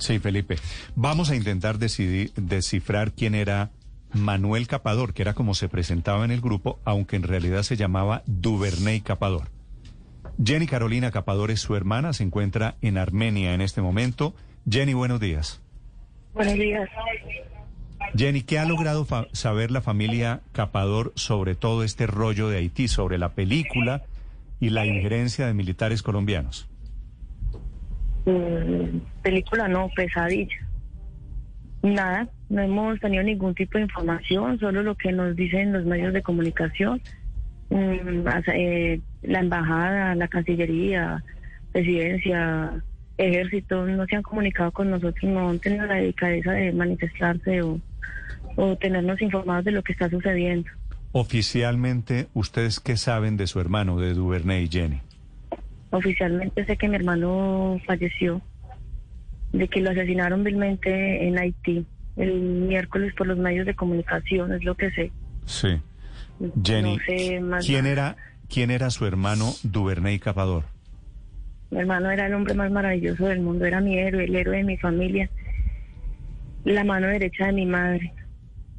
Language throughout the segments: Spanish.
Sí, Felipe. Vamos a intentar decidir, descifrar quién era Manuel Capador, que era como se presentaba en el grupo, aunque en realidad se llamaba Duvernay Capador. Jenny Carolina Capador es su hermana, se encuentra en Armenia en este momento. Jenny, buenos días. Buenos días. Jenny, ¿qué ha logrado saber la familia Capador sobre todo este rollo de Haití, sobre la película y la injerencia de militares colombianos? Película no, pesadilla. Nada, no hemos tenido ningún tipo de información, solo lo que nos dicen los medios de comunicación. Mm, eh, la embajada, la cancillería, presidencia, ejército, no se han comunicado con nosotros, no han tenido la delicadeza de manifestarse o, o tenernos informados de lo que está sucediendo. Oficialmente, ¿ustedes qué saben de su hermano, de Duvernay, Jenny? Oficialmente sé que mi hermano falleció, de que lo asesinaron vilmente en Haití el miércoles por los medios de comunicación, es lo que sé. Sí. Jenny, No sé más ¿quién era, ¿quién era su hermano Duvernay Capador? Mi hermano era el hombre más maravilloso del mundo, era mi héroe, el héroe de mi familia, la mano derecha de mi madre,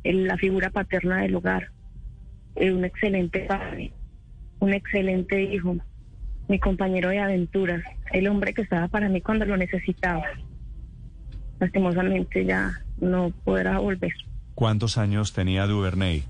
la figura paterna del hogar, eh, un excelente padre, un excelente hijo, mi compañero de aventuras, el hombre que estaba para mí cuando lo necesitaba. Lastimosamente ya no podrá volver. ¿Cuántos años tenía Duvernay?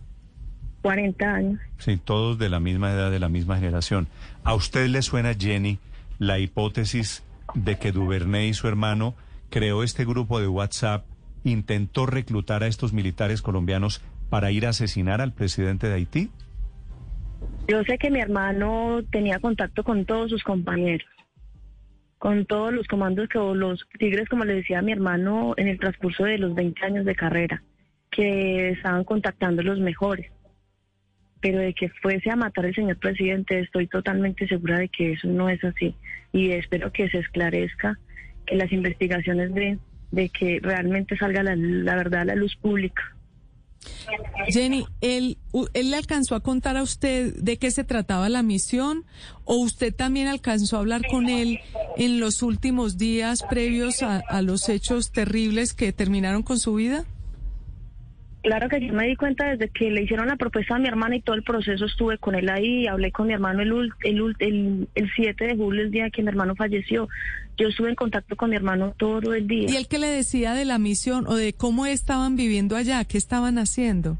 40 años. Sí, todos de la misma edad, de la misma generación. ¿A usted le suena, Jenny, la hipótesis de que Duvernay y su hermano creó este grupo de WhatsApp, intentó reclutar a estos militares colombianos para ir a asesinar al presidente de Haití? Yo sé que mi hermano tenía contacto con todos sus compañeros, con todos los comandos que o los tigres, como le decía a mi hermano, en el transcurso de los 20 años de carrera, que estaban contactando los mejores. Pero de que fuese a matar al señor presidente, estoy totalmente segura de que eso no es así. Y espero que se esclarezca, que las investigaciones den, de que realmente salga la, la verdad a la luz pública. Jenny, ¿él, ¿él le alcanzó a contar a usted de qué se trataba la misión o usted también alcanzó a hablar con él en los últimos días previos a, a los hechos terribles que terminaron con su vida? Claro que yo me di cuenta desde que le hicieron la propuesta a mi hermana y todo el proceso estuve con él ahí, hablé con mi hermano el, el, el, el 7 de julio, el día que mi hermano falleció. Yo estuve en contacto con mi hermano todo el día. ¿Y él qué le decía de la misión o de cómo estaban viviendo allá? ¿Qué estaban haciendo?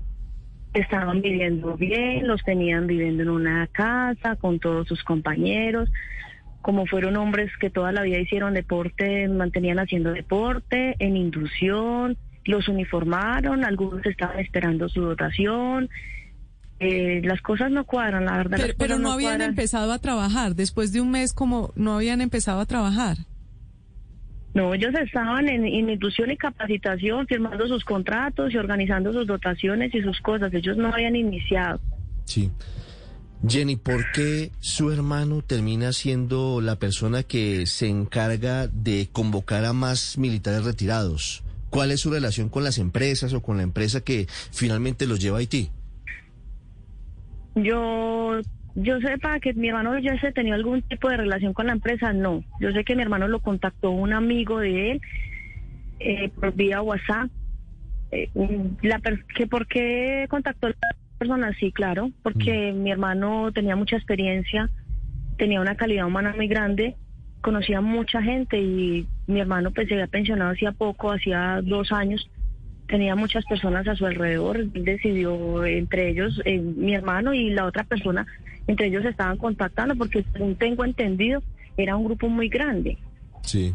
Estaban viviendo bien, los tenían viviendo en una casa con todos sus compañeros. Como fueron hombres que toda la vida hicieron deporte, mantenían haciendo deporte, en inducción, los uniformaron, algunos estaban esperando su dotación. Eh, las cosas no cuadran, la verdad. Pero, pero no habían cuadran. empezado a trabajar. Después de un mes, como no habían empezado a trabajar. No, ellos estaban en, en inducción y capacitación, firmando sus contratos y organizando sus dotaciones y sus cosas. Ellos no habían iniciado. Sí. Jenny, ¿por qué su hermano termina siendo la persona que se encarga de convocar a más militares retirados? ¿Cuál es su relación con las empresas o con la empresa que finalmente los lleva a Haití? Yo, yo sepa que mi hermano ya se tenía algún tipo de relación con la empresa, no. Yo sé que mi hermano lo contactó un amigo de él eh, por vía WhatsApp. Eh, mm, la per- que ¿Por qué contactó a la persona? Sí, claro, porque mi hermano tenía mucha experiencia, tenía una calidad humana muy grande, conocía mucha gente y mi hermano pues se había pensionado hacía poco, hacía dos años tenía muchas personas a su alrededor, decidió entre ellos, eh, mi hermano y la otra persona, entre ellos estaban contactando porque según tengo entendido, era un grupo muy grande. Sí.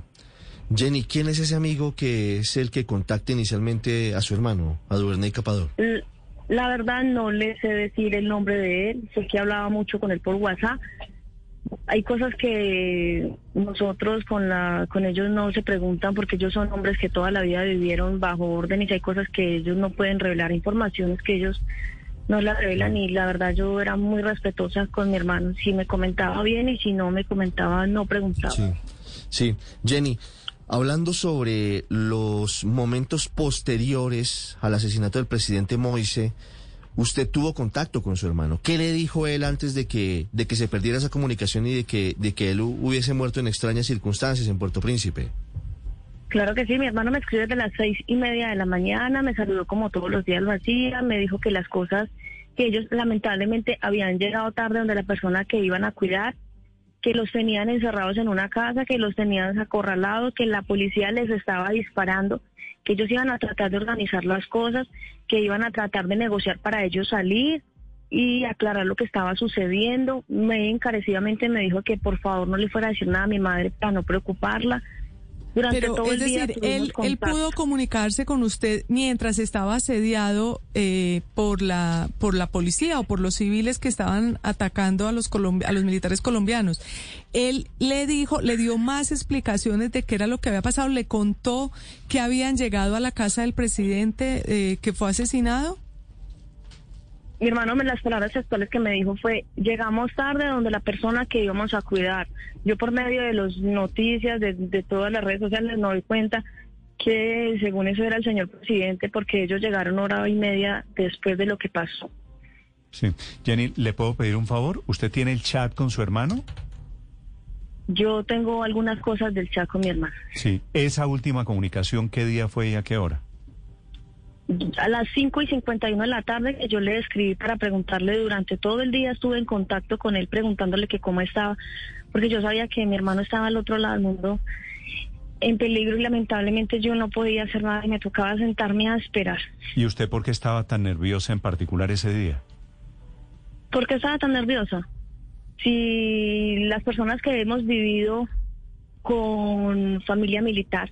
Jenny, ¿quién es ese amigo que es el que contacta inicialmente a su hermano, a Duvernay Capador? La verdad no le sé decir el nombre de él, sé que hablaba mucho con él por WhatsApp, hay cosas que nosotros con la con ellos no se preguntan porque ellos son hombres que toda la vida vivieron bajo órdenes y hay cosas que ellos no pueden revelar informaciones que ellos no la revelan y la verdad yo era muy respetuosa con mi hermano si me comentaba bien y si no me comentaba no preguntaba Sí, sí. Jenny, hablando sobre los momentos posteriores al asesinato del presidente Moise, usted tuvo contacto con su hermano. ¿Qué le dijo él antes de que, de que se perdiera esa comunicación y de que, de que él hu- hubiese muerto en extrañas circunstancias en Puerto Príncipe? Claro que sí, mi hermano me escribió desde las seis y media de la mañana, me saludó como todos los días lo hacía, me dijo que las cosas, que ellos lamentablemente habían llegado tarde donde la persona que iban a cuidar, que los tenían encerrados en una casa, que los tenían acorralados, que la policía les estaba disparando, que ellos iban a tratar de organizar las cosas, que iban a tratar de negociar para ellos salir y aclarar lo que estaba sucediendo. Me encarecidamente me dijo que por favor no le fuera a decir nada a mi madre para no preocuparla. Durante Pero todo es el decir, él, él pudo comunicarse con usted mientras estaba asediado eh, por la por la policía o por los civiles que estaban atacando a los a los militares colombianos. Él le dijo, le dio más explicaciones de qué era lo que había pasado, le contó que habían llegado a la casa del presidente eh, que fue asesinado. Mi hermano, me las palabras actuales que me dijo fue, llegamos tarde donde la persona que íbamos a cuidar. Yo por medio de las noticias, de, de todas las redes sociales, me doy cuenta que según eso era el señor presidente, porque ellos llegaron hora y media después de lo que pasó. Sí. Jenny, ¿le puedo pedir un favor? ¿Usted tiene el chat con su hermano? Yo tengo algunas cosas del chat con mi hermano. Sí. Esa última comunicación, ¿qué día fue y a qué hora? A las 5 y 51 de la tarde que yo le escribí para preguntarle durante todo el día, estuve en contacto con él preguntándole que cómo estaba, porque yo sabía que mi hermano estaba al otro lado del mundo en peligro y lamentablemente yo no podía hacer nada y me tocaba sentarme a esperar. ¿Y usted por qué estaba tan nerviosa en particular ese día? ¿Por qué estaba tan nerviosa? Si las personas que hemos vivido con familia militar,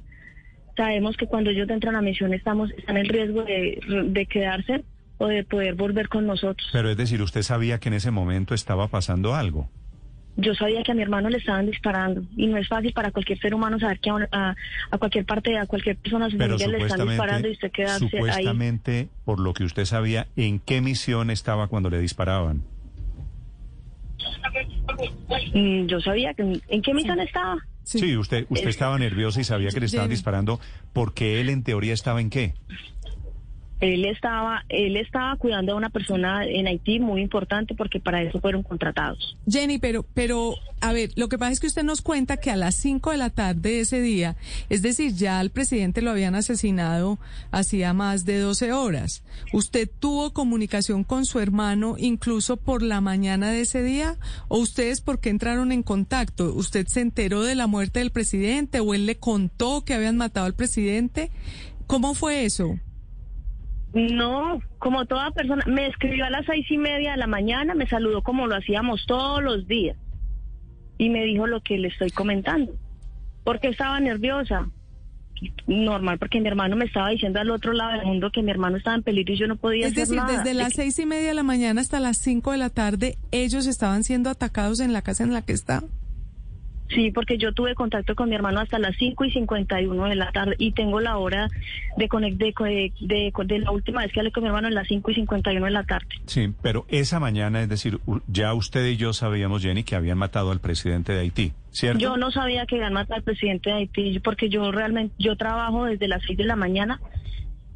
sabemos que cuando ellos entran a misión estamos están en riesgo de, de quedarse o de poder volver con nosotros. Pero es decir, usted sabía que en ese momento estaba pasando algo. Yo sabía que a mi hermano le estaban disparando y no es fácil para cualquier ser humano saber que a, a- a cualquier parte, a cualquier persona, a su familia le están disparando y usted quedarse ahí. supuestamente, por lo que usted sabía, ¿en qué misión estaba cuando le disparaban? Mm, Yo sabía que en qué misión estaba. Sí, usted, usted estaba nerviosa y sabía que le estaban disparando porque él en teoría estaba en qué? Él estaba, él estaba cuidando a una persona en Haití muy importante porque para eso fueron contratados. Jenny, pero, pero, a ver, lo que pasa es que usted nos cuenta que a las 5 de la tarde de ese día, es decir, ya al presidente lo habían asesinado hacía más de 12 horas. ¿Usted tuvo comunicación con su hermano incluso por la mañana de ese día? ¿O ustedes por qué entraron en contacto? ¿Usted se enteró de la muerte del presidente o él le contó que habían matado al presidente? ¿Cómo fue eso? No, como toda persona, me escribió a las seis y media de la mañana, me saludó como lo hacíamos todos los días y me dijo lo que le estoy comentando. Porque estaba nerviosa. Normal, porque mi hermano me estaba diciendo al otro lado del mundo que mi hermano estaba en peligro y yo no podía Es hacer decir, nada. desde las seis y media de la mañana hasta las cinco de la tarde, ellos estaban siendo atacados en la casa en la que está. Sí, porque yo tuve contacto con mi hermano hasta las 5 y 51 de la tarde y tengo la hora de, conec- de, de, de- la última vez que hablé con mi hermano en las 5 y 51 de la tarde. Sí, pero esa mañana, es decir, ya usted y yo sabíamos, Jenny, que habían matado al presidente de Haití, ¿cierto? Yo no sabía que iban a matar al presidente de Haití porque yo realmente, yo trabajo desde las 6 de la mañana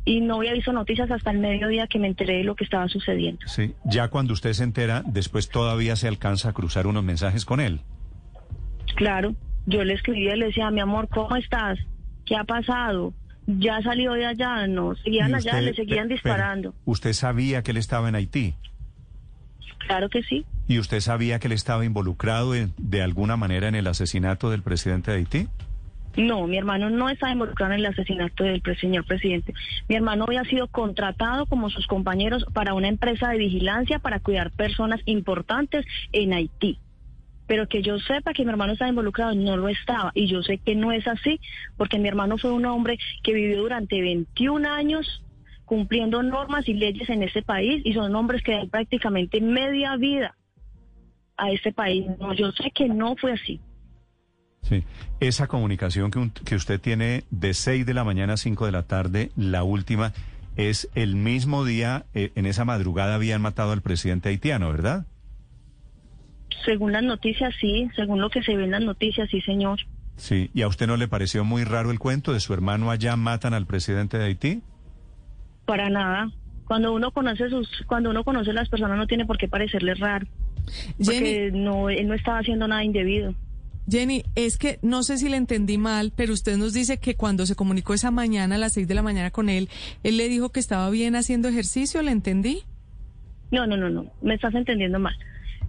y no había visto noticias hasta el mediodía que me enteré de lo que estaba sucediendo. Sí, ya cuando usted se entera, después todavía se alcanza a cruzar unos mensajes con él. Claro, yo le escribía y le decía, mi amor, ¿cómo estás? ¿Qué ha pasado? Ya salió de allá, no, seguían allá, le seguían disparando. ¿Usted sabía que él estaba en Haití? Claro que sí. ¿Y usted sabía que él estaba involucrado en- de alguna manera en el asesinato del presidente de Haití? No, mi hermano no está involucrado en el asesinato del señor presidente. Mi hermano había sido contratado como sus compañeros para una empresa de vigilancia para cuidar personas importantes en Haití. Pero que yo sepa que mi hermano estaba involucrado, no lo estaba. Y yo sé que no es así, porque mi hermano fue un hombre que vivió durante 21 años cumpliendo normas y leyes en ese país y son hombres que dan prácticamente media vida a este país. No, yo sé que no fue así. Sí. Esa comunicación que, un- que usted tiene de 6 de la mañana a 5 de la tarde, la última, es el mismo día, eh, en esa madrugada habían matado al presidente haitiano, ¿verdad? Según las noticias, sí. Según lo que se ve en las noticias, sí, señor. Sí. ¿Y a usted no le pareció muy raro el cuento de su hermano allá matan al presidente de Haití? Para nada. Cuando uno conoce sus, cuando uno conoce a las personas no tiene por qué parecerle raro. Porque Jenny, no, él no estaba haciendo nada indebido. Jenny, es que no sé si le entendí mal, pero usted nos dice que cuando se comunicó esa mañana a las seis de la mañana con él, él le dijo que estaba bien haciendo ejercicio, ¿le entendí? No, no, no, no. Me estás entendiendo mal.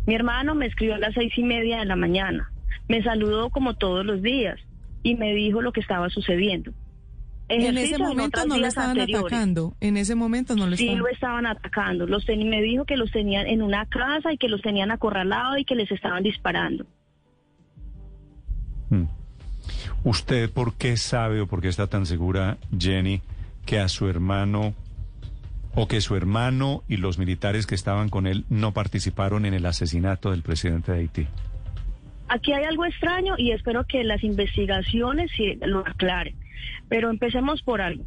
Mi hermano me escribió a las seis y media de la mañana. Me saludó como todos los días y me dijo lo que estaba sucediendo. En ese momento no lo estaban anteriores. atacando, en ese momento no lo Sí estaban. lo estaban atacando. Los teni- me dijo que los tenían en una casa y que los tenían acorralados y que les estaban disparando. Mm. ¿Usted por qué sabe o por qué está tan segura, Jenny, que a su hermano o que su hermano y los militares que estaban con él no participaron en el asesinato del presidente de Haití? Aquí hay algo extraño y espero que las investigaciones lo aclaren. Pero empecemos por algo.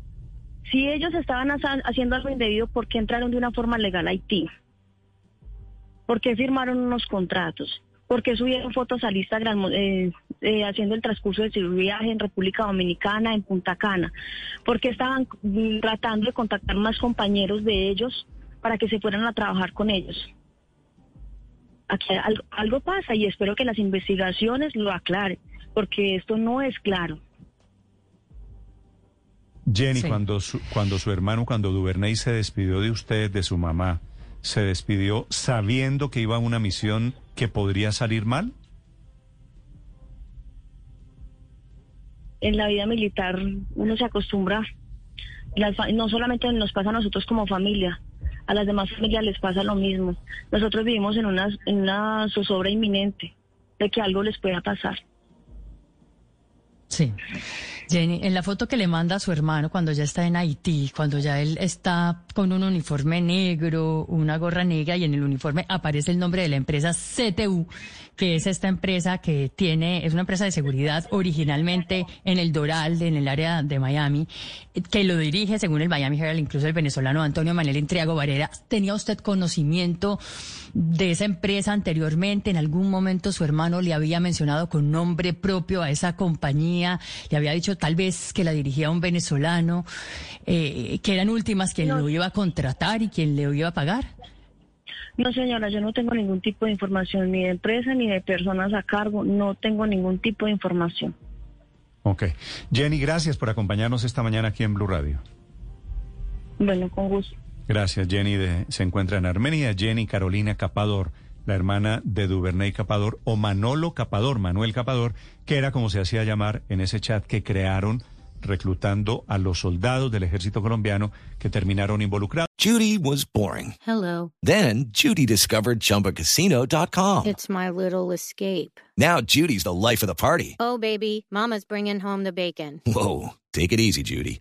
Si ellos estaban haciendo algo indebido, ¿por qué entraron de una forma legal a Haití? ¿Por qué firmaron unos contratos? ¿Por qué subieron fotos al Instagram eh, eh, haciendo el transcurso de su viaje en República Dominicana, en Punta Cana? ¿Por qué estaban mm, tratando de contactar más compañeros de ellos para que se fueran a trabajar con ellos? aquí algo, algo pasa y espero que las investigaciones lo aclaren, porque esto no es claro. Jenny, Sí. cuando, su, cuando su hermano, cuando Duvernay se despidió de usted, de su mamá, ¿se despidió sabiendo que iba a una misión que podría salir mal? En la vida militar uno se acostumbra, las no solamente nos pasa a nosotros como familia, a las demás familias les pasa lo mismo. Nosotros vivimos en una, en una zozobra inminente de que algo les pueda pasar. Sí. Jenny, en la foto que le manda a su hermano cuando ya está en Haití, cuando ya él está con un uniforme negro, una gorra negra y en el uniforme aparece el nombre de la empresa CTU, que es esta empresa que tiene, es una empresa de seguridad originalmente en el Doral, en el área de Miami, que lo dirige, según el Miami Herald, incluso el venezolano Antonio Manuel Intriago Varela. ¿Tenía usted conocimiento de esa empresa anteriormente? ¿En algún momento su hermano le había mencionado con nombre propio a esa compañía? ¿Le había dicho tal vez que la dirigía un venezolano? eh, que eran últimas quien No. lo iba a contratar y quien le iba a pagar. No, señora, yo no tengo ningún tipo de información, ni de empresa, ni de personas a cargo, no tengo ningún tipo de información. Ok. Jenny, gracias por acompañarnos esta mañana aquí en Blue Radio. Bueno, con gusto. Gracias, Jenny. de- se encuentra en Armenia. Jenny Carolina Capador, la hermana de Duvernay Capador, o Manolo Capador, Manuel Capador, que era como se hacía llamar en ese chat que crearon reclutando a los soldados del ejército colombiano que terminaron involucrados. Judy was boring. Hello. Then Judy discovered ChumbaCasino.com. It's my little escape. Now Judy's the life of the party. Oh, baby, Mama's bringing home the bacon. Whoa, take it easy, Judy.